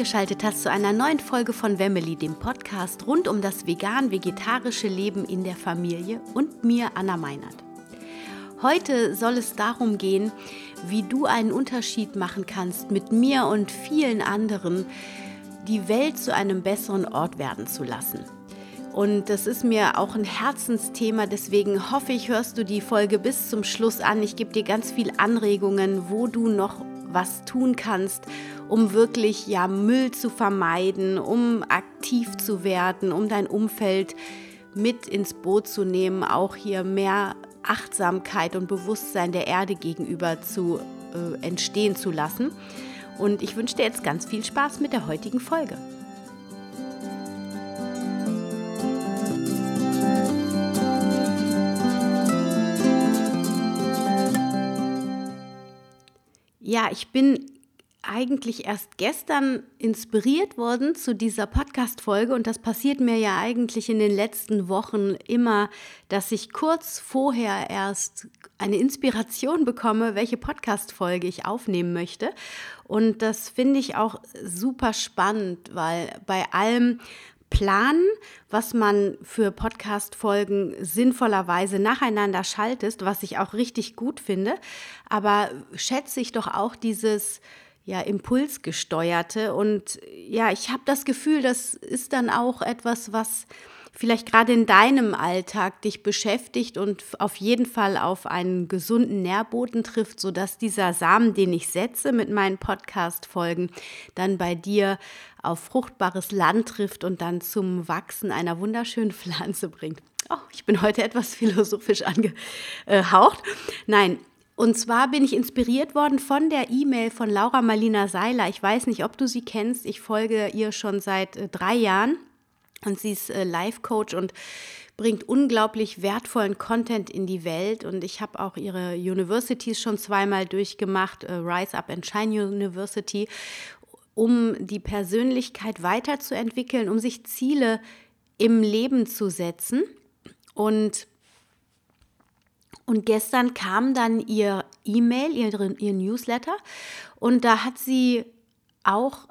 eingeschaltet hast zu einer neuen Folge von Wemmeli, dem Podcast rund um das vegan-vegetarische Leben in der Familie und mir, Anna Meinert. Heute soll es darum gehen, wie du einen Unterschied machen kannst, mit mir und vielen anderen die Welt zu einem besseren Ort werden zu lassen. Und das ist mir auch ein Herzensthema, deswegen hoffe ich, hörst du die Folge bis zum Schluss an. Ich gebe dir ganz viel Anregungen, wo du noch was tun kannst, um wirklich ja Müll zu vermeiden, um aktiv zu werden, um dein Umfeld mit ins Boot zu nehmen, auch hier mehr Achtsamkeit und Bewusstsein der Erde gegenüber zu äh, entstehen zu lassen. Und ich wünsche dir jetzt ganz viel Spaß mit der heutigen Folge. Ja, ich bin eigentlich erst gestern inspiriert worden zu dieser Podcast-Folge und das passiert mir ja eigentlich in den letzten Wochen immer, dass ich kurz vorher erst eine Inspiration bekomme, welche Podcast-Folge ich aufnehmen möchte. Und das finde ich auch super spannend, weil bei allem planen, was man für Podcast-Folgen sinnvollerweise nacheinander schaltest, was ich auch richtig gut finde. Aber schätze ich doch auch dieses ja, impulsgesteuerte. Und ja, ich habe das Gefühl, das ist dann auch etwas, was vielleicht gerade in deinem Alltag dich beschäftigt und auf jeden Fall auf einen gesunden Nährboden trifft, sodass dieser Samen, den ich setze mit meinen Podcast-Folgen, dann bei dir auf fruchtbares Land trifft und dann zum Wachsen einer wunderschönen Pflanze bringt. Oh, ich bin heute etwas philosophisch angehaucht. Nein, und zwar bin ich inspiriert worden von der E-Mail von Laura Marlina Seiler. Ich weiß nicht, ob du sie kennst. Ich folge ihr schon seit äh, drei Jahren. Und sie ist äh, Life-Coach und bringt unglaublich wertvollen Content in die Welt. Und ich habe auch ihre Universities schon zweimal durchgemacht, äh, Rise Up and Shine University, um die Persönlichkeit weiterzuentwickeln, um sich Ziele im Leben zu setzen. Und, und gestern kam dann ihr E-Mail, ihr, ihr Newsletter, und da hat sie auch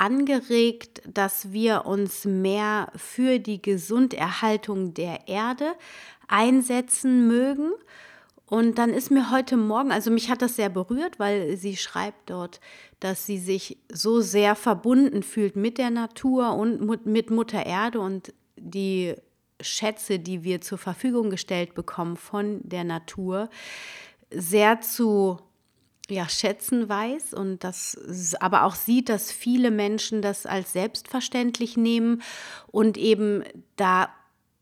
angeregt, dass wir uns mehr für die Gesunderhaltung der Erde einsetzen mögen. Und dann ist mir heute Morgen, also mich hat das sehr berührt, weil sie schreibt dort, dass sie sich so sehr verbunden fühlt mit der Natur und mit Mutter Erde und die Schätze, die wir zur Verfügung gestellt bekommen von der Natur, sehr zu ja, schätzen weiß und das aber auch sieht, dass viele Menschen das als selbstverständlich nehmen und eben da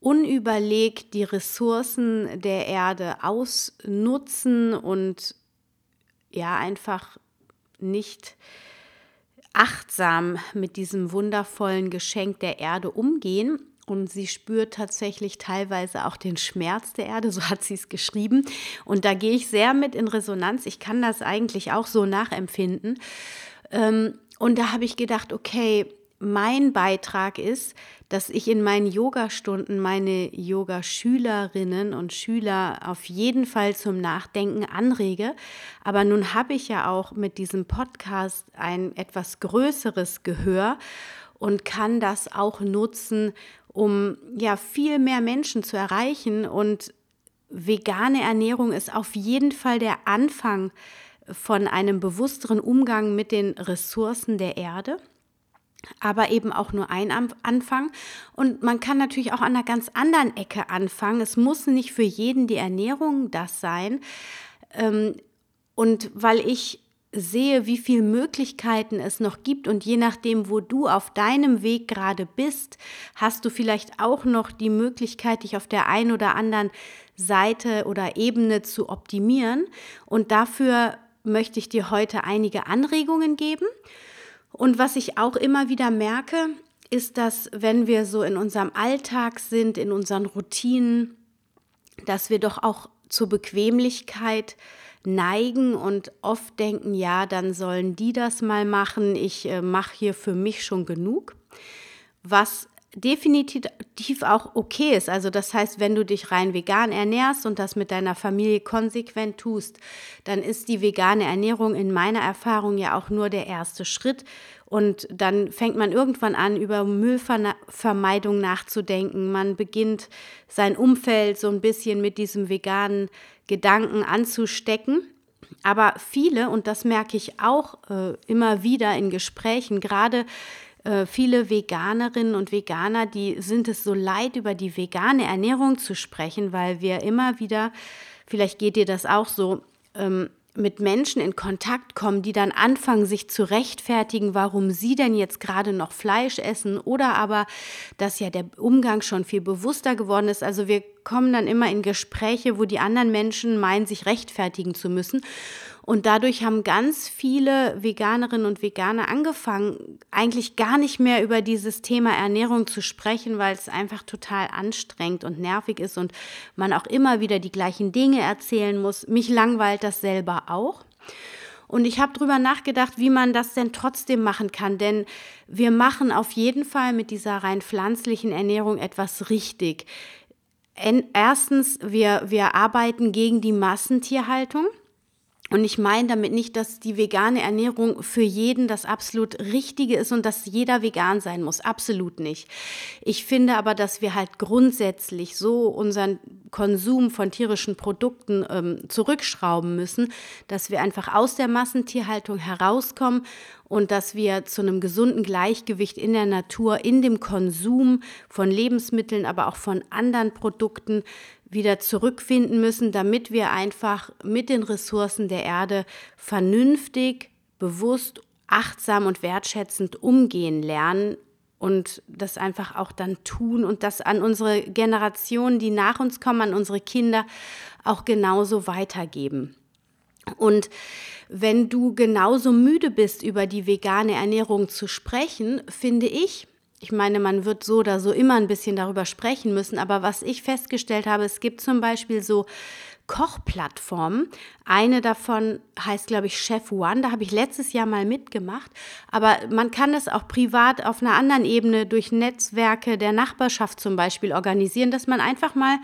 unüberlegt die Ressourcen der Erde ausnutzen und ja einfach nicht achtsam mit diesem wundervollen Geschenk der Erde umgehen und sie spürt tatsächlich teilweise auch den Schmerz der Erde, so hat sie es geschrieben. Und da gehe ich sehr mit in Resonanz. Ich kann das eigentlich auch so nachempfinden. Ähm, und da habe ich gedacht, okay, mein Beitrag ist, dass ich in meinen Yogastunden meine Yogaschülerinnen und Schüler auf jeden Fall zum Nachdenken anrege. Aber nun habe ich ja auch mit diesem Podcast ein etwas größeres Gehör und kann das auch nutzen, um ja viel mehr Menschen zu erreichen. Und vegane Ernährung ist auf jeden Fall der Anfang von einem bewussteren Umgang mit den Ressourcen der Erde aber eben auch nur ein Anfang. Und man kann natürlich auch an einer ganz anderen Ecke anfangen. Es muss nicht für jeden die Ernährung das sein. Ähm, und weil ich sehe, wie viele Möglichkeiten es noch gibt und je nachdem, wo du auf deinem Weg gerade bist, hast du vielleicht auch noch die Möglichkeit, dich auf der einen oder anderen Seite oder Ebene zu optimieren. Und dafür möchte ich dir heute einige Anregungen geben. Und was ich auch immer wieder merke, ist, dass wenn wir so in unserem Alltag sind, in unseren Routinen, dass wir doch auch zur Bequemlichkeit neigen und oft denken, ja, dann sollen die das mal machen, ich äh, mache hier für mich schon genug, was definitiv auch okay ist. Also das heißt, wenn du dich rein vegan ernährst und das mit deiner Familie konsequent tust, dann ist die vegane Ernährung in meiner Erfahrung ja auch nur der erste Schritt. Und dann fängt man irgendwann an, über Müllvermeidung nachzudenken. Man beginnt sein Umfeld so ein bisschen mit diesem veganen Gedanken anzustecken. Aber viele, und das merke ich auch äh, immer wieder in Gesprächen, gerade äh, viele Veganerinnen und Veganer, die sind es so leid, über die vegane Ernährung zu sprechen, weil wir immer wieder, vielleicht geht dir das auch so, ähm, mit Menschen in Kontakt kommen, die dann anfangen, sich zu rechtfertigen, warum sie denn jetzt gerade noch Fleisch essen oder aber, dass ja der Umgang schon viel bewusster geworden ist. Also wir kommen dann immer in Gespräche, wo die anderen Menschen meinen, sich rechtfertigen zu müssen. Und dadurch haben ganz viele Veganerinnen und Veganer angefangen, eigentlich gar nicht mehr über dieses Thema Ernährung zu sprechen, weil es einfach total anstrengend und nervig ist und man auch immer wieder die gleichen Dinge erzählen muss. Mich langweilt das selber auch. Und ich habe darüber nachgedacht, wie man das denn trotzdem machen kann. Denn wir machen auf jeden Fall mit dieser rein pflanzlichen Ernährung etwas richtig. Erstens, wir, wir arbeiten gegen die Massentierhaltung. Und ich meine damit nicht, dass die vegane Ernährung für jeden das absolut Richtige ist und dass jeder vegan sein muss. Absolut nicht. Ich finde aber, dass wir halt grundsätzlich so unseren Konsum von tierischen Produkten ähm, zurückschrauben müssen, dass wir einfach aus der Massentierhaltung herauskommen und dass wir zu einem gesunden Gleichgewicht in der Natur, in dem Konsum von Lebensmitteln, aber auch von anderen Produkten wieder zurückfinden müssen, damit wir einfach mit den Ressourcen der Erde vernünftig, bewusst, achtsam und wertschätzend umgehen lernen und das einfach auch dann tun und das an unsere Generationen, die nach uns kommen, an unsere Kinder auch genauso weitergeben. Und wenn du genauso müde bist, über die vegane Ernährung zu sprechen, finde ich, ich meine, man wird so oder so immer ein bisschen darüber sprechen müssen, aber was ich festgestellt habe, es gibt zum Beispiel so Kochplattformen. Eine davon heißt, glaube ich, Chef One. Da habe ich letztes Jahr mal mitgemacht. Aber man kann es auch privat auf einer anderen Ebene durch Netzwerke der Nachbarschaft zum Beispiel organisieren, dass man einfach mal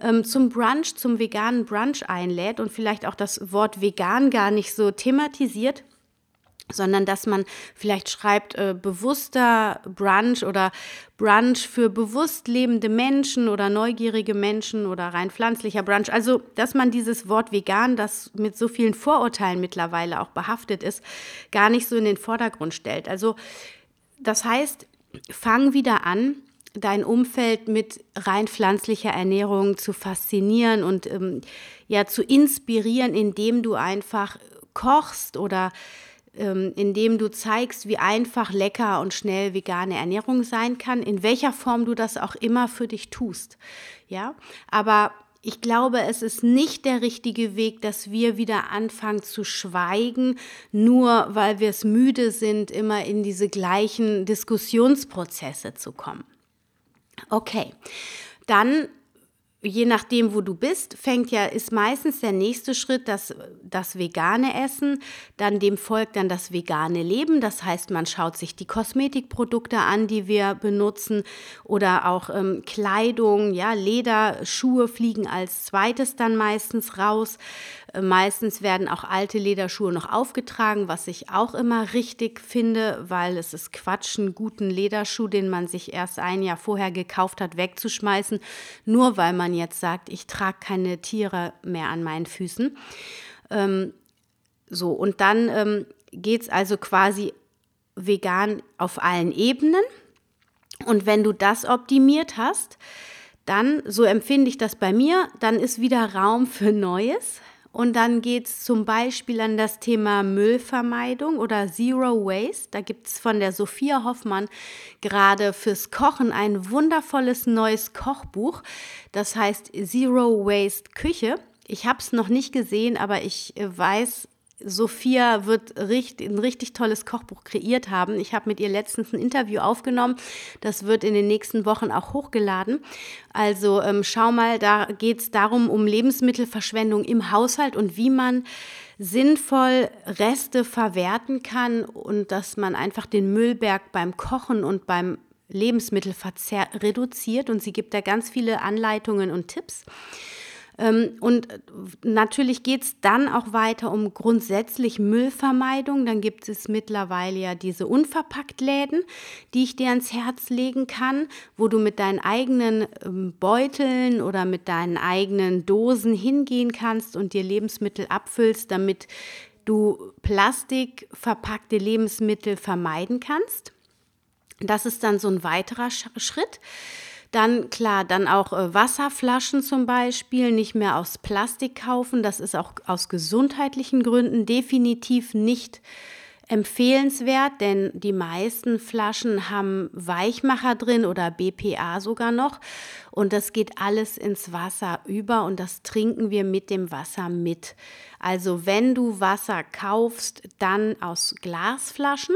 ähm, zum Brunch, zum veganen Brunch einlädt und vielleicht auch das Wort vegan gar nicht so thematisiert sondern dass man vielleicht schreibt äh, bewusster Brunch oder Brunch für bewusst lebende Menschen oder neugierige Menschen oder rein pflanzlicher Brunch. Also, dass man dieses Wort vegan, das mit so vielen Vorurteilen mittlerweile auch behaftet ist, gar nicht so in den Vordergrund stellt. Also, das heißt, fang wieder an, dein Umfeld mit rein pflanzlicher Ernährung zu faszinieren und ähm, ja zu inspirieren, indem du einfach kochst oder ähm, indem du zeigst, wie einfach, lecker und schnell vegane Ernährung sein kann, in welcher Form du das auch immer für dich tust. Ja, aber ich glaube, es ist nicht der richtige Weg, dass wir wieder anfangen zu schweigen, nur weil wir es müde sind, immer in diese gleichen Diskussionsprozesse zu kommen. Okay, dann je nachdem, wo du bist, fängt ja, ist meistens der nächste Schritt das, das vegane Essen, dann dem folgt dann das vegane Leben. Das heißt, man schaut sich die Kosmetikprodukte an, die wir benutzen oder auch ähm, Kleidung, ja, Leder, Schuhe fliegen als zweites dann meistens raus. Meistens werden auch alte Lederschuhe noch aufgetragen, was ich auch immer richtig finde, weil es ist Quatsch, einen guten Lederschuh, den man sich erst ein Jahr vorher gekauft hat, wegzuschmeißen, nur weil man jetzt sagt, ich trage keine Tiere mehr an meinen Füßen. Ähm, so, und dann ähm, geht es also quasi vegan auf allen Ebenen. Und wenn du das optimiert hast, dann, so empfinde ich das bei mir, dann ist wieder Raum für Neues. Und dann geht es zum Beispiel an das Thema Müllvermeidung oder Zero Waste. Da gibt es von der Sophia Hoffmann gerade fürs Kochen ein wundervolles neues Kochbuch. Das heißt Zero Waste Küche. Ich habe es noch nicht gesehen, aber ich weiß, Sophia wird richtig, ein richtig tolles Kochbuch kreiert haben. Ich habe mit ihr letztens ein Interview aufgenommen. Das wird in den nächsten Wochen auch hochgeladen. Also ähm, schau mal, da geht es darum, um Lebensmittelverschwendung im Haushalt und wie man sinnvoll Reste verwerten kann und dass man einfach den Müllberg beim Kochen und beim Lebensmittelverzehr reduziert und sie gibt da ganz viele Anleitungen und Tipps. Ähm, und natürlich geht es dann auch weiter um grundsätzlich Müllvermeidung. Dann gibt es mittlerweile ja diese Unverpacktläden, die ich dir ans Herz legen kann, wo du mit deinen eigenen ähm, Beuteln oder mit deinen eigenen Dosen hingehen kannst und dir Lebensmittel abfüllst, damit du plastikverpackte Lebensmittel vermeiden kannst. Das ist dann so ein weiterer Schritt. Dann klar, dann auch äh, Wasserflaschen zum Beispiel, nicht mehr aus Plastik kaufen. Das ist auch aus gesundheitlichen Gründen definitiv nicht empfehlenswert, denn die meisten Flaschen haben Weichmacher drin oder BPA sogar noch. Und das geht alles ins Wasser über und das trinken wir mit dem Wasser mit. Also wenn du Wasser kaufst, dann aus Glasflaschen.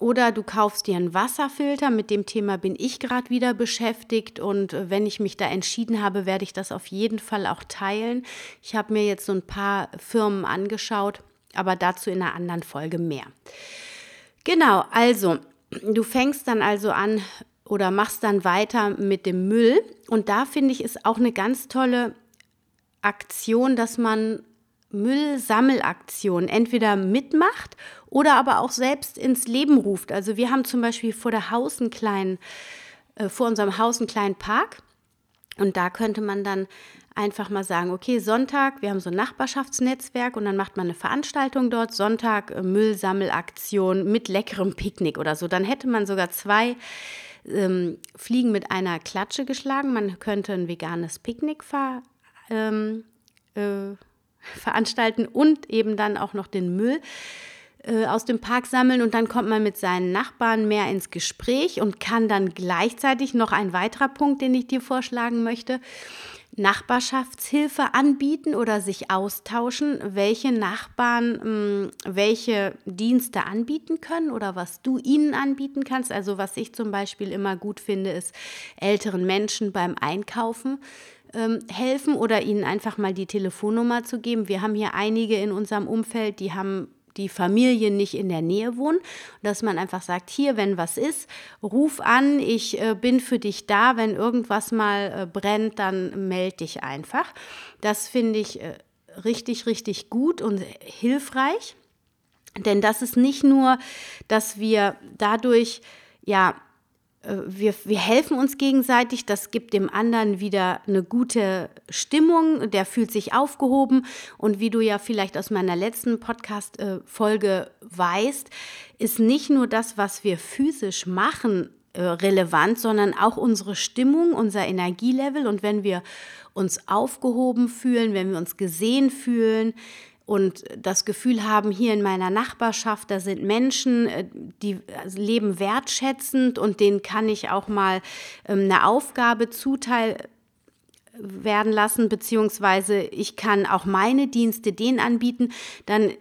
Oder du kaufst dir einen Wasserfilter. Mit dem Thema bin ich gerade wieder beschäftigt. Und wenn ich mich da entschieden habe, werde ich das auf jeden Fall auch teilen. Ich habe mir jetzt so ein paar Firmen angeschaut, aber dazu in einer anderen Folge mehr. Genau, also du fängst dann also an oder machst dann weiter mit dem Müll. Und da finde ich, ist auch eine ganz tolle Aktion, dass man Müllsammelaktionen entweder mitmacht oder aber auch selbst ins Leben ruft. Also wir haben zum Beispiel vor der Haus einen kleinen, äh, vor unserem Haus einen kleinen Park und da könnte man dann einfach mal sagen, okay, Sonntag, wir haben so ein Nachbarschaftsnetzwerk und dann macht man eine Veranstaltung dort, Sonntag äh, Müllsammelaktion mit leckerem Picknick oder so. Dann hätte man sogar zwei ähm, Fliegen mit einer Klatsche geschlagen. Man könnte ein veganes Picknick ver, ähm, äh, veranstalten und eben dann auch noch den Müll äh, aus dem Park sammeln und dann kommt man mit seinen Nachbarn mehr ins Gespräch und kann dann gleichzeitig noch ein weiterer Punkt, den ich dir vorschlagen möchte, Nachbarschaftshilfe anbieten oder sich austauschen, welche Nachbarn mh, hm, welche Dienste anbieten können oder was du ihnen anbieten kannst. Also was ich zum Beispiel immer gut finde, ist älteren Menschen beim Einkaufen ähm, helfen oder ihnen einfach mal die Telefonnummer zu geben. Wir haben hier einige in unserem Umfeld, die haben die Familie nicht in der Nähe wohnen, dass man einfach sagt, hier, wenn was ist, ruf an, ich äh, bin für dich da, wenn irgendwas mal äh, brennt, dann melde dich einfach. Das finde ich äh, richtig, richtig gut und hilfreich, denn das ist nicht nur, dass wir dadurch ja wir, wir helfen uns gegenseitig, das gibt dem anderen wieder eine gute Stimmung, der fühlt sich aufgehoben. Und wie du ja vielleicht aus meiner letzten Podcast-Folge weißt, ist nicht nur das, was wir physisch machen, äh, relevant, sondern auch unsere Stimmung, unser Energielevel. Und wenn wir uns aufgehoben fühlen, wenn wir uns gesehen fühlen, und das Gefühl haben, hier in meiner Nachbarschaft, da sind Menschen, äh, die leben wertschätzend und denen kann ich auch mal ähm, eine Aufgabe zuteil werden lassen, beziehungsweise ich kann auch meine Dienste denen anbieten, dann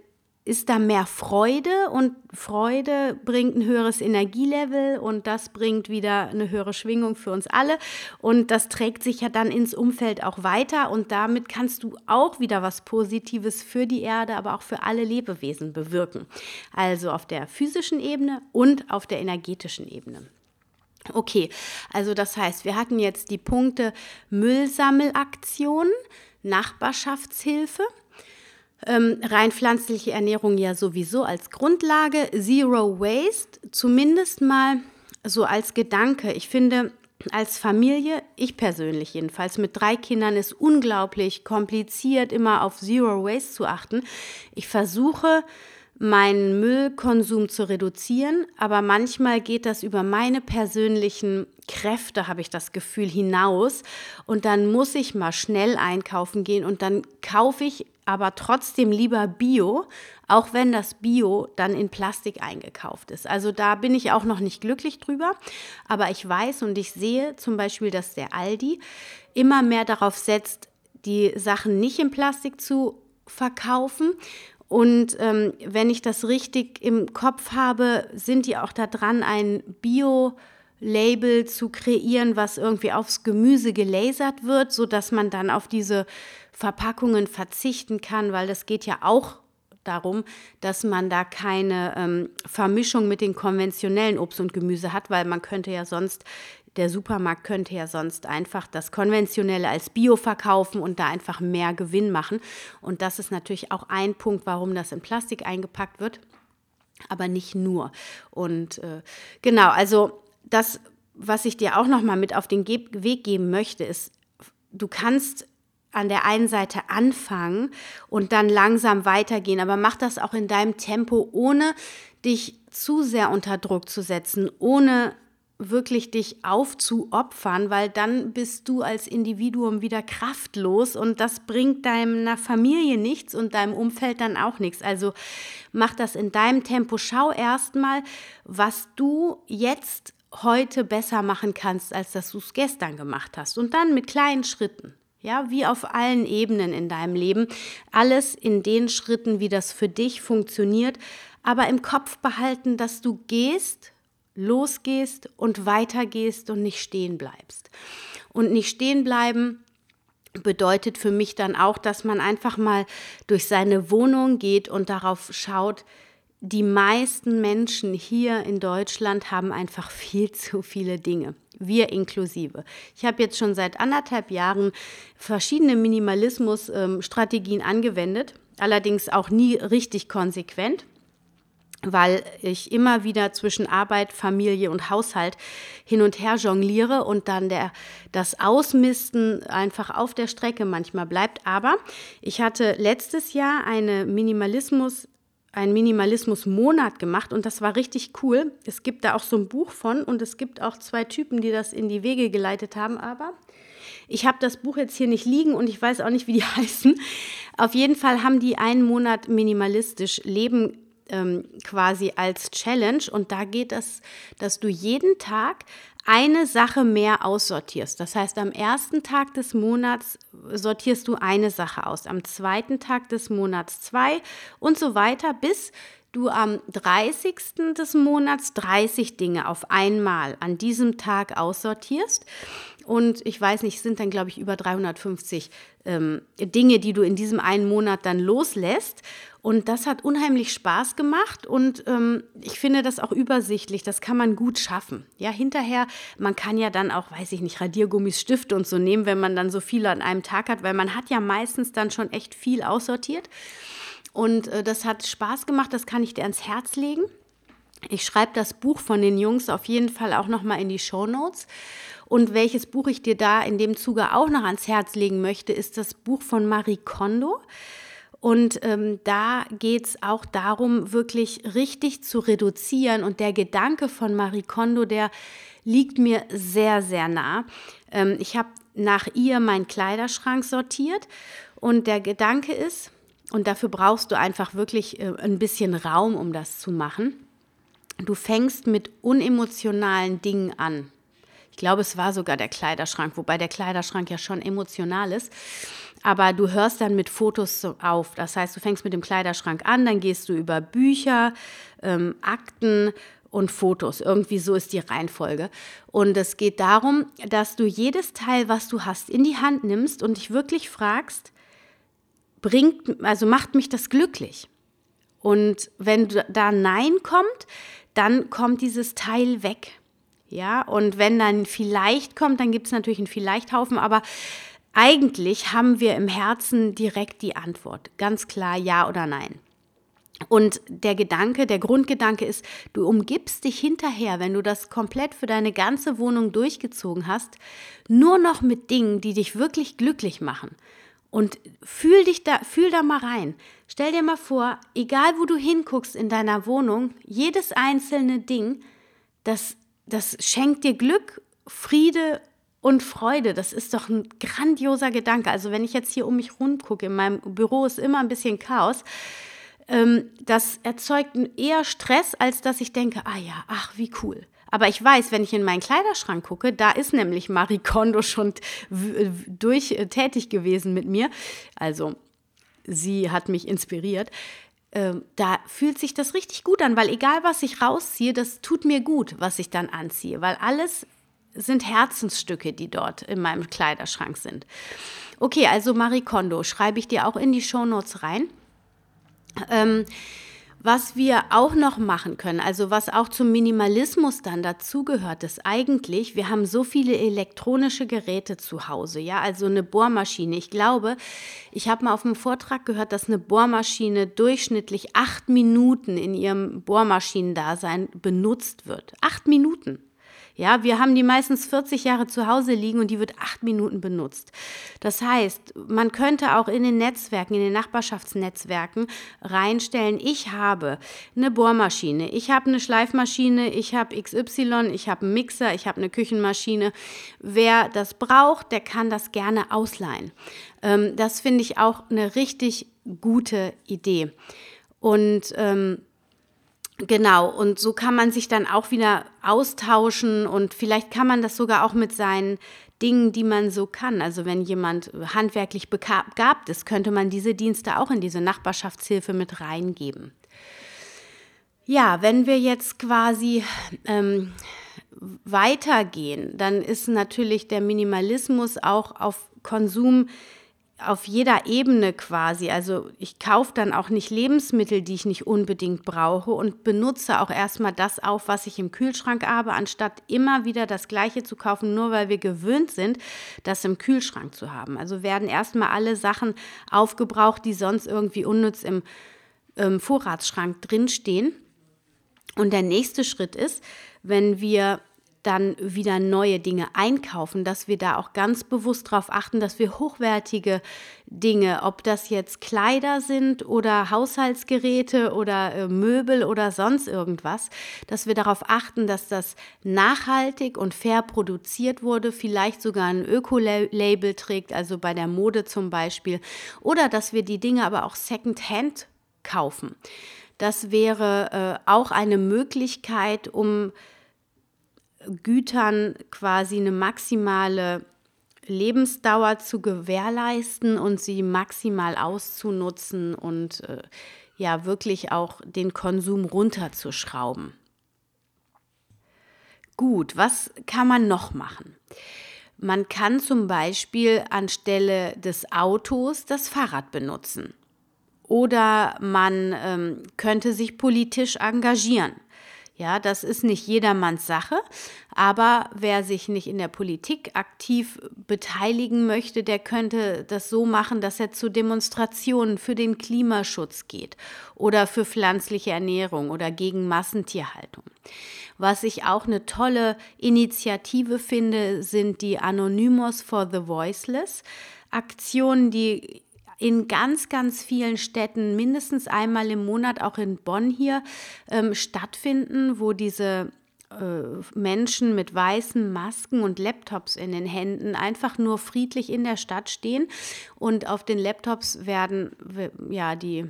ist da mehr Freude und Freude bringt ein höheres Energielevel und das bringt wieder eine höhere Schwingung für uns alle und das trägt sich ja dann ins Umfeld auch weiter und damit kannst du auch wieder was Positives für die Erde, aber auch für alle Lebewesen bewirken. Also auf der physischen Ebene und auf der energetischen Ebene. Okay, also das heißt, wir hatten jetzt die Punkte Müllsammelaktion, Nachbarschaftshilfe, ähm, rein pflanzliche Ernährung ja sowieso als Grundlage, Zero Waste zumindest mal so als Gedanke. Ich finde, als Familie, ich persönlich jedenfalls, mit drei Kindern ist unglaublich kompliziert, immer auf Zero Waste zu achten. Ich versuche, meinen Müllkonsum zu reduzieren, aber manchmal geht das über meine persönlichen Kräfte, habe ich das Gefühl, hinaus. Und dann muss ich mal schnell einkaufen gehen und dann kaufe ich aber trotzdem lieber Bio, auch wenn das Bio dann in Plastik eingekauft ist. Also da bin ich auch noch nicht glücklich drüber, aber ich weiß und ich sehe zum Beispiel, dass der Aldi immer mehr darauf setzt, die Sachen nicht in Plastik zu verkaufen. Und ähm, wenn ich das richtig im Kopf habe, sind die auch da dran, ein Bio- Label zu kreieren, was irgendwie aufs Gemüse gelasert wird, so dass man dann auf diese Verpackungen verzichten kann, weil das geht ja auch darum, dass man da keine ähm, Vermischung mit den konventionellen Obst und Gemüse hat, weil man könnte ja sonst, der Supermarkt könnte ja sonst einfach das konventionelle als Bio verkaufen und da einfach mehr Gewinn machen. Und das ist natürlich auch ein Punkt, warum das in Plastik eingepackt wird, aber nicht nur. Und äh, genau, also das, was ich dir auch noch mal mit auf den Ge Weg geben möchte, ist, du kannst an der einen Seite anfangen und dann langsam weitergehen, aber mach das auch in deinem Tempo, ohne dich zu sehr unter Druck zu setzen, ohne wirklich dich aufzuopfern, weil dann bist du als Individuum wieder kraftlos und das bringt deiner Familie nichts und deinem Umfeld dann auch nichts. Also mach das in deinem Tempo. Schau erstmal, was du jetzt heute besser machen kannst, als dass du es gestern gemacht hast. Und dann mit kleinen Schritten. Ja, wie auf allen Ebenen in deinem Leben. Alles in den Schritten, wie das für dich funktioniert. Aber im Kopf behalten, dass du gehst, losgehst und weitergehst und nicht stehen bleibst. Und nicht stehen bleiben bedeutet für mich dann auch, dass man einfach mal durch seine Wohnung geht und darauf schaut, die meisten Menschen hier in Deutschland haben einfach viel zu viele Dinge, wir inklusive. Ich habe jetzt schon seit anderthalb Jahren verschiedene Minimalismus-Strategien angewendet, allerdings auch nie richtig konsequent weil ich immer wieder zwischen Arbeit, Familie und Haushalt hin und her jongliere und dann der, das Ausmisten einfach auf der Strecke manchmal bleibt. Aber ich hatte letztes Jahr eine Minimalismus einen Minimalismus-Monat gemacht und das war richtig cool. Es gibt da auch so ein Buch von und es gibt auch zwei Typen, die das in die Wege geleitet haben, aber ich habe das Buch jetzt hier nicht liegen und ich weiß auch nicht, wie die heißen. Auf jeden Fall haben die einen Monat minimalistisch leben ähm, quasi als Challenge und da geht es, dass du jeden Tag eine Sache mehr aussortierst. Das heißt, am ersten Tag des Monats sortierst du eine Sache aus, am zweiten Tag des Monats zwei und so weiter, bis du am 30. des Monats 30 Dinge auf einmal an diesem Tag aussortierst. Und ich weiß nicht, es sind dann, glaube ich, über 350 ähm, Dinge, die du in diesem einen Monat dann loslässt. Und das hat unheimlich Spaß gemacht und ähm, ich finde das auch übersichtlich. Das kann man gut schaffen. Ja, hinterher, man kann ja dann auch, weiß ich nicht, Radiergummis, Stifte und so nehmen, wenn man dann so viele an einem Tag hat, weil man hat ja meistens dann schon echt viel aussortiert. Und äh, das hat Spaß gemacht, das kann ich dir ans Herz legen. Ich schreibe das Buch von den Jungs auf jeden Fall auch nochmal in die Show Notes. Und welches Buch ich dir da in dem Zuge auch noch ans Herz legen möchte, ist das Buch von Marie Kondo. Und ähm, da geht es auch darum, wirklich richtig zu reduzieren. Und der Gedanke von Marie Kondo, der liegt mir sehr, sehr nah. Ähm, ich habe nach ihr meinen Kleiderschrank sortiert. Und der Gedanke ist, und dafür brauchst du einfach wirklich äh, ein bisschen Raum, um das zu machen, du fängst mit unemotionalen Dingen an. Ich glaube, es war sogar der Kleiderschrank, wobei der Kleiderschrank ja schon emotional ist aber du hörst dann mit Fotos auf. Das heißt, du fängst mit dem Kleiderschrank an, dann gehst du über Bücher, ähm, Akten und Fotos. Irgendwie so ist die Reihenfolge. Und es geht darum, dass du jedes Teil, was du hast, in die Hand nimmst und dich wirklich fragst, bringt, also macht mich das glücklich? Und wenn da Nein kommt, dann kommt dieses Teil weg. Ja, und wenn dann vielleicht kommt, dann gibt es natürlich einen Vielleichthaufen, aber eigentlich haben wir im Herzen direkt die Antwort. Ganz klar ja oder nein. Und der Gedanke, der Grundgedanke ist, du umgibst dich hinterher, wenn du das komplett für deine ganze Wohnung durchgezogen hast, nur noch mit Dingen, die dich wirklich glücklich machen. Und fühl dich da, fühl da mal rein. Stell dir mal vor, egal wo du hinguckst in deiner Wohnung, jedes einzelne Ding, das, das schenkt dir Glück, Friede und Freude. Das ist doch ein grandioser Gedanke. Also wenn ich jetzt hier um mich rum gucke, in meinem Büro ist immer ein bisschen Chaos. Ähm, das erzeugt eher Stress, als dass ich denke, ah ja, ach, wie cool. Aber ich weiß, wenn ich in meinen Kleiderschrank gucke, da ist nämlich Marie Kondo schon durch äh, tätig gewesen mit mir. Also sie hat mich inspiriert. Ähm, da fühlt sich das richtig gut an, weil egal was ich rausziehe, das tut mir gut, was ich dann anziehe, weil alles sind Herzensstücke, die dort in meinem Kleiderschrank sind. Okay, also Marie Kondo schreibe ich dir auch in die Shownotes rein. Ähm, was wir auch noch machen können, also was auch zum Minimalismus dann dazugehört, ist eigentlich, wir haben so viele elektronische Geräte zu Hause, ja, also eine Bohrmaschine. Ich glaube, ich habe mal auf einem Vortrag gehört, dass eine Bohrmaschine durchschnittlich acht Minuten in ihrem Bohrmaschinendasein benutzt wird. Acht Minuten. Ja, wir haben die meistens 40 Jahre zu Hause liegen und die wird acht Minuten benutzt. Das heißt, man könnte auch in den Netzwerken, in den Nachbarschaftsnetzwerken reinstellen, ich habe eine Bohrmaschine, ich habe eine Schleifmaschine, ich habe XY, ich habe einen Mixer, ich habe eine Küchenmaschine. Wer das braucht, der kann das gerne ausleihen. Ähm, das finde ich auch eine richtig gute Idee. Und ähm, Genau, und so kann man sich dann auch wieder austauschen und vielleicht kann man das sogar auch mit seinen Dingen, die man so kann. Also wenn jemand handwerklich begabt ist, könnte man diese Dienste auch in diese Nachbarschaftshilfe mit reingeben. Ja, wenn wir jetzt quasi ähm, weitergehen, dann ist natürlich der Minimalismus auch auf Konsum auf jeder Ebene quasi. Also ich kaufe dann auch nicht Lebensmittel, die ich nicht unbedingt brauche und benutze auch erstmal das auf, was ich im Kühlschrank habe, anstatt immer wieder das gleiche zu kaufen, nur weil wir gewöhnt sind, das im Kühlschrank zu haben. Also werden erstmal alle Sachen aufgebraucht, die sonst irgendwie unnütz im, im Vorratsschrank drinstehen. Und der nächste Schritt ist, wenn wir dann wieder neue Dinge einkaufen, dass wir da auch ganz bewusst darauf achten, dass wir hochwertige Dinge, ob das jetzt Kleider sind oder Haushaltsgeräte oder äh, Möbel oder sonst irgendwas, dass wir darauf achten, dass das nachhaltig und fair produziert wurde, vielleicht sogar ein Öko-Label trägt, also bei der Mode zum Beispiel, oder dass wir die Dinge aber auch second-hand kaufen. Das wäre äh, auch eine Möglichkeit, um Gütern quasi eine maximale Lebensdauer zu gewährleisten und sie maximal auszunutzen und äh, ja wirklich auch den Konsum runterzuschrauben. Gut, was kann man noch machen? Man kann zum Beispiel anstelle des Autos das Fahrrad benutzen. Oder man ähm, könnte sich politisch engagieren. Ja, das ist nicht jedermanns Sache, aber wer sich nicht in der Politik aktiv beteiligen möchte, der könnte das so machen, dass er zu Demonstrationen für den Klimaschutz geht oder für pflanzliche Ernährung oder gegen Massentierhaltung. Was ich auch eine tolle Initiative finde, sind die Anonymous for the Voiceless. Aktionen, die in ganz, ganz vielen Städten mindestens einmal im Monat, auch in Bonn hier, ähm, stattfinden, wo diese äh, Menschen mit weißen Masken und Laptops in den Händen einfach nur friedlich in der Stadt stehen und auf den Laptops werden ja die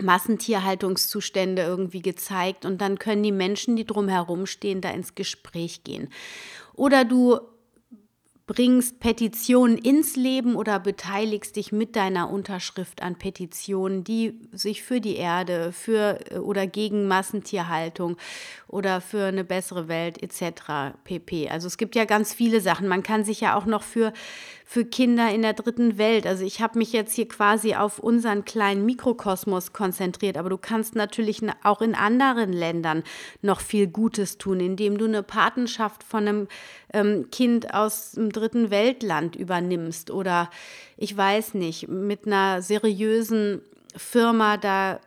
Massentierhaltungszustände irgendwie gezeigt und dann können die Menschen, die drumherum stehen, da ins Gespräch gehen. Oder du bringst Petitionen ins Leben oder beteiligst dich mit deiner Unterschrift an Petitionen, die sich für die Erde, für äh, oder gegen Massentierhaltung oder für eine bessere Welt etc. pp. Also es gibt ja ganz viele Sachen. Man kann sich ja auch noch für für Kinder in der dritten Welt. Also ich habe mich jetzt hier quasi auf unseren kleinen Mikrokosmos konzentriert, aber du kannst natürlich auch in anderen Ländern noch viel Gutes tun, indem du eine Patenschaft von einem ähm, Kind aus dem dritten Weltland übernimmst oder ich weiß nicht, mit einer seriösen Firma da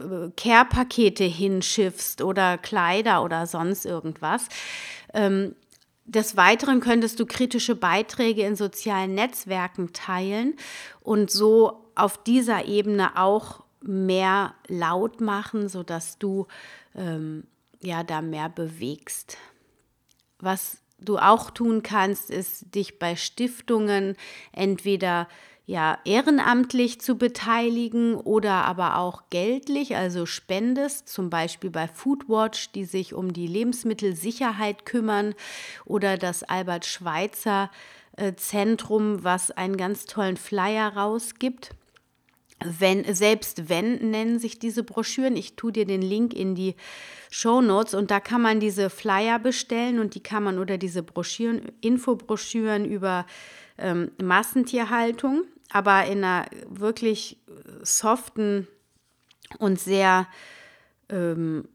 äh, Care-Pakete hinschiffst oder Kleider oder sonst irgendwas. Ähm, des Weiteren könntest du kritische Beiträge in sozialen Netzwerken teilen und so auf dieser Ebene auch mehr laut machen, sodass du ähm, ja da mehr bewegst. Was du auch tun kannst, ist dich bei Stiftungen entweder ja, ehrenamtlich zu beteiligen oder aber auch geldlich, also spendest, zum Beispiel bei Foodwatch, die sich um die Lebensmittelsicherheit kümmern, oder das Albert Schweitzer äh, Zentrum, was einen ganz tollen Flyer rausgibt. Wenn, selbst wenn nennen sich diese Broschüren. Ich tue dir den Link in die Show Notes und da kann man diese Flyer bestellen und die kann man oder diese Broschüren, Infobroschüren über ähm, Massentierhaltung aber in einer wirklich soften und sehr ähm,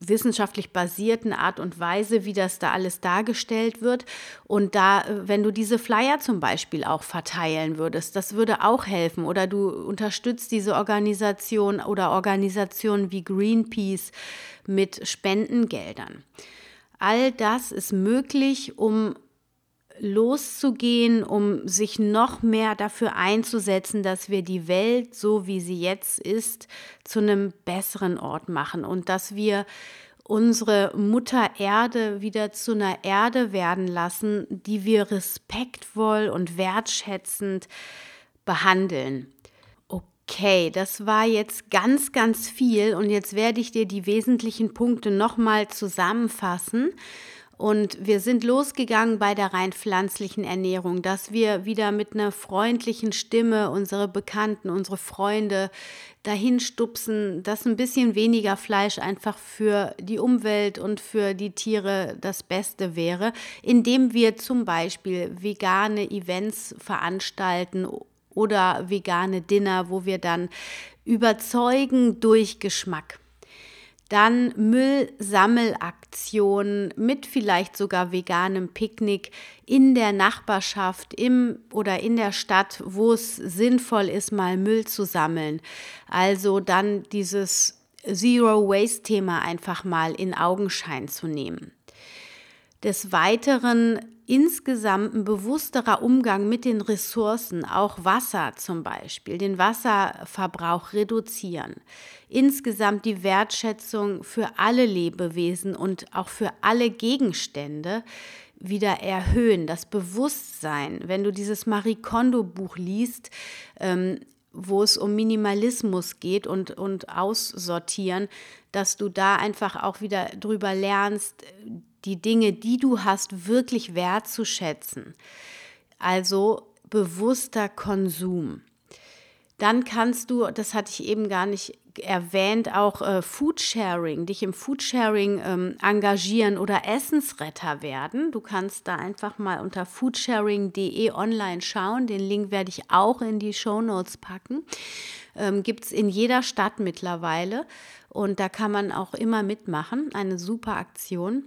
wissenschaftlich basierten Art und Weise, wie das da alles dargestellt wird. Und da, äh, wenn du diese Flyer zum Beispiel auch verteilen würdest, das würde auch helfen. Oder du unterstützt diese Organisation oder Organisationen wie Greenpeace mit Spendengeldern. All das ist möglich, um loszugehen, um sich noch mehr dafür einzusetzen, dass wir die Welt, so wie sie jetzt ist, zu einem besseren Ort machen und dass wir unsere Mutter Erde wieder zu einer Erde werden lassen, die wir respektvoll und wertschätzend behandeln. Okay, das war jetzt ganz, ganz viel und jetzt werde ich dir die wesentlichen Punkte nochmal zusammenfassen und wir sind losgegangen bei der rein pflanzlichen Ernährung, dass wir wieder mit einer freundlichen Stimme unsere Bekannten, unsere Freunde dahin stupsen, dass ein bisschen weniger Fleisch einfach für die Umwelt und für die Tiere das Beste wäre, indem wir zum Beispiel vegane Events veranstalten oder vegane Dinner, wo wir dann überzeugen durch Geschmack. Dann Müllsammelaktionen mit vielleicht sogar veganem Picknick in der Nachbarschaft im oder in der Stadt, wo es sinnvoll ist, mal Müll zu sammeln. Also dann dieses Zero Waste Thema einfach mal in Augenschein zu nehmen. Des Weiteren insgesamt ein bewussterer Umgang mit den Ressourcen, auch Wasser zum Beispiel, den Wasserverbrauch reduzieren. Insgesamt die Wertschätzung für alle Lebewesen und auch für alle Gegenstände wieder erhöhen, das Bewusstsein. Wenn du dieses Marie Kondo Buch liest, ähm, wo es um Minimalismus geht und, und Aussortieren, dass du da einfach auch wieder drüber lernst, die Dinge, die du hast, wirklich wertzuschätzen. Also bewusster Konsum. Dann kannst du, das hatte ich eben gar nicht erwähnt, auch äh, Foodsharing, dich im Foodsharing ähm, engagieren oder Essensretter werden. Du kannst da einfach mal unter foodsharing.de online schauen. Den Link werde ich auch in die Show Notes packen. Ähm, Gibt es in jeder Stadt mittlerweile und da kann man auch immer mitmachen. Eine super Aktion.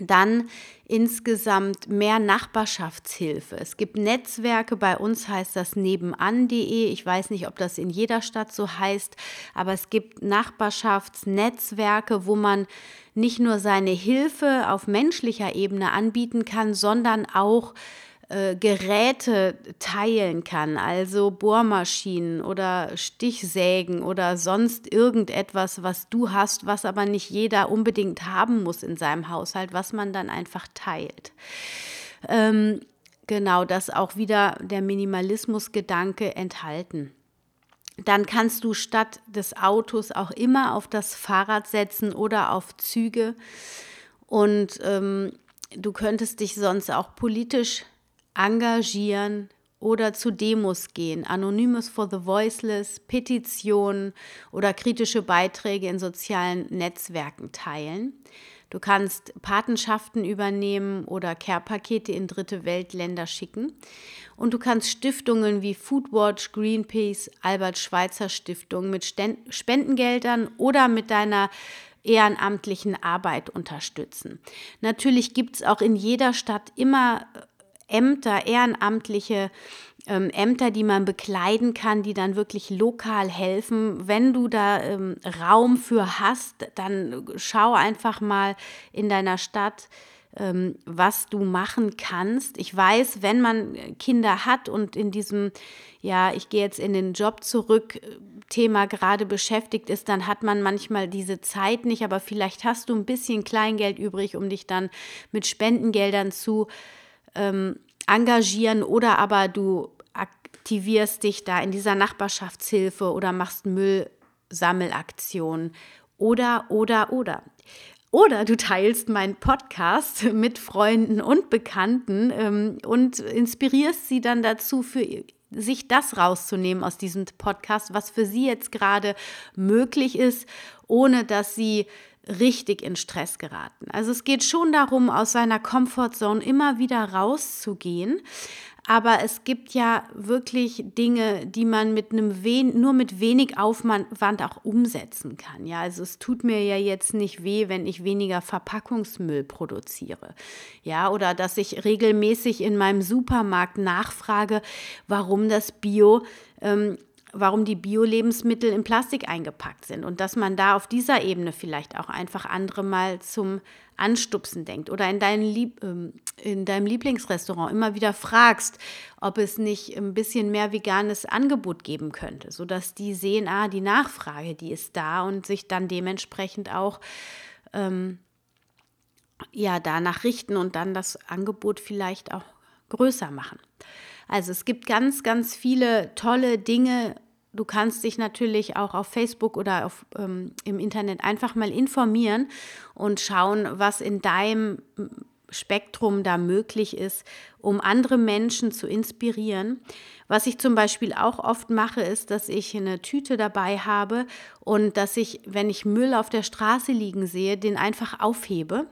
Dann insgesamt mehr Nachbarschaftshilfe. Es gibt Netzwerke, bei uns heißt das nebenan.de. Ich weiß nicht, ob das in jeder Stadt so heißt, aber es gibt Nachbarschaftsnetzwerke, wo man nicht nur seine Hilfe auf menschlicher Ebene anbieten kann, sondern auch äh, Geräte teilen kann, also Bohrmaschinen oder Stichsägen oder sonst irgendetwas, was du hast, was aber nicht jeder unbedingt haben muss in seinem Haushalt, was man dann einfach teilt. Ähm, genau, das auch wieder der Minimalismusgedanke enthalten. Dann kannst du statt des Autos auch immer auf das Fahrrad setzen oder auf Züge. Und ähm, du könntest dich sonst auch politisch engagieren oder zu Demos gehen, Anonymous for the Voiceless, Petitionen oder kritische Beiträge in sozialen Netzwerken teilen. Du kannst Patenschaften übernehmen oder Care-Pakete in dritte Weltländer schicken. Und du kannst Stiftungen wie Foodwatch, Greenpeace, Albert Schweitzer Stiftung mit Spendengeldern oder mit deiner ehrenamtlichen Arbeit unterstützen. Natürlich gibt es auch in jeder Stadt immer Ämter, ehrenamtliche ähm, Ämter, die man bekleiden kann, die dann wirklich lokal helfen. Wenn du da ähm, Raum für hast, dann schau einfach mal in deiner Stadt, ähm, was du machen kannst. Ich weiß, wenn man Kinder hat und in diesem, ja, ich gehe jetzt in den Job zurück, Thema gerade beschäftigt ist, dann hat man manchmal diese Zeit nicht, aber vielleicht hast du ein bisschen Kleingeld übrig, um dich dann mit Spendengeldern zu ähm, engagieren oder aber du aktivierst dich da in dieser Nachbarschaftshilfe oder machst Müllsammelaktionen oder, oder, oder. Oder du teilst meinen Podcast mit Freunden und Bekannten ähm, und inspirierst sie dann dazu, für sich das rauszunehmen aus diesem Podcast, was für sie jetzt gerade möglich ist, ohne dass sie richtig in Stress geraten. Also es geht schon darum, aus seiner Comfortzone immer wieder rauszugehen. aber es gibt ja wirklich Dinge, die man mit einem wen nur mit wenig Aufwand auch umsetzen kann. Ja, also es tut mir ja jetzt nicht weh, wenn ich weniger Verpackungsmüll produziere. Ja, oder dass ich regelmäßig in meinem Supermarkt nachfrage, warum das Bio ähm, warum die Bio-Lebensmittel in Plastik eingepackt sind und dass man da auf dieser Ebene vielleicht auch einfach andere mal zum Anstupsen denkt oder in, dein Lieb, ähm, in deinem Lieblingsrestaurant immer wieder fragst, ob es nicht ein bisschen mehr veganes Angebot geben könnte, sodass die sehen, ah, die Nachfrage, die ist da und sich dann dementsprechend auch ähm, ja, danach richten und dann das Angebot vielleicht auch größer machen. Also es gibt ganz, ganz viele tolle Dinge. Du kannst dich natürlich auch auf Facebook oder auf, ähm, im Internet einfach mal informieren und schauen, was in deinem Spektrum da möglich ist, um andere Menschen zu inspirieren. Was ich zum Beispiel auch oft mache, ist, dass ich eine Tüte dabei habe und dass ich, wenn ich Müll auf der Straße liegen sehe, den einfach aufhebe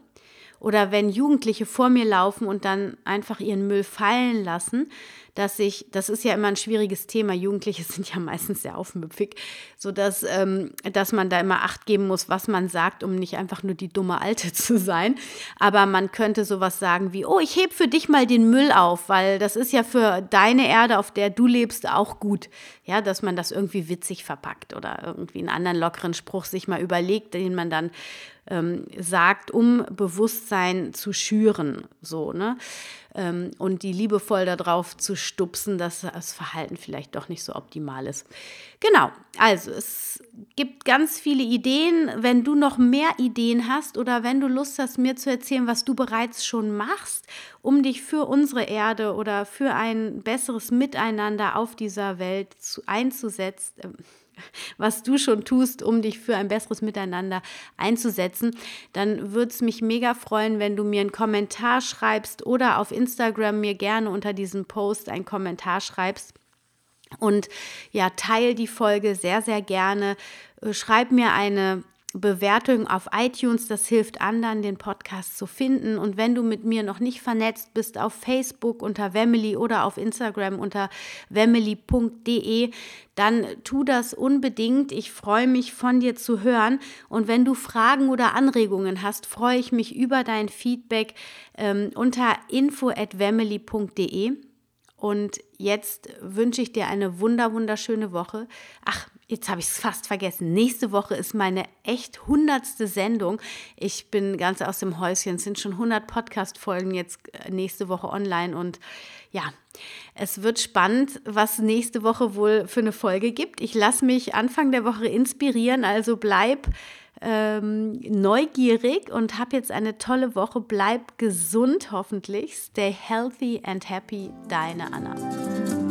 oder wenn Jugendliche vor mir laufen und dann einfach ihren Müll fallen lassen, dass ich, das ist ja immer ein schwieriges Thema, Jugendliche sind ja meistens sehr aufmüpfig, sodass ähm, dass man da immer Acht geben muss, was man sagt, um nicht einfach nur die dumme Alte zu sein. Aber man könnte sowas sagen wie, oh, ich heb für dich mal den Müll auf, weil das ist ja für deine Erde, auf der du lebst, auch gut. Ja, dass man das irgendwie witzig verpackt oder irgendwie einen anderen lockeren Spruch sich mal überlegt, den man dann ähm, sagt, um Bewusstsein zu schüren, so, ne? Ähm, und die liebevoll darauf zu stupsen, dass das Verhalten vielleicht doch nicht so optimal ist. Genau, also es gibt ganz viele Ideen. Wenn du noch mehr Ideen hast oder wenn du Lust hast, mir zu erzählen, was du bereits schon machst, um dich für unsere Erde oder für ein besseres Miteinander auf dieser Welt zu, einzusetzen, was du schon tust, um dich für ein besseres Miteinander einzusetzen, dann würde es mich mega freuen, wenn du mir einen Kommentar schreibst oder auf Instagram mir gerne unter diesem Post einen Kommentar schreibst. Und ja, teil die Folge sehr, sehr gerne. Äh, schreib mir eine Bewertung auf iTunes. Das hilft anderen, den Podcast zu finden. Und wenn du mit mir noch nicht vernetzt bist, auf Facebook unter Wemily oder auf Instagram unter wemily.de, dann tu das unbedingt. Ich freue mich von dir zu hören. Und wenn du Fragen oder Anregungen hast, freue ich mich über dein Feedback ähm, unter info@wemily.de. Und jetzt wünsche ich dir eine wunder wunderschöne Woche. Ach, Jetzt habe ich es fast vergessen. Nächste Woche ist meine echt hundertste Sendung. Ich bin ganz aus dem Häuschen. Es sind schon 100 Podcast-Folgen jetzt äh, nächste Woche online. Und ja, es wird spannend, was nächste Woche wohl für eine Folge gibt. Ich lasse mich Anfang der Woche inspirieren. Also bleib ähm, neugierig und hab jetzt eine tolle Woche. Bleib gesund hoffentlich. Stay healthy and happy. Deine Anna.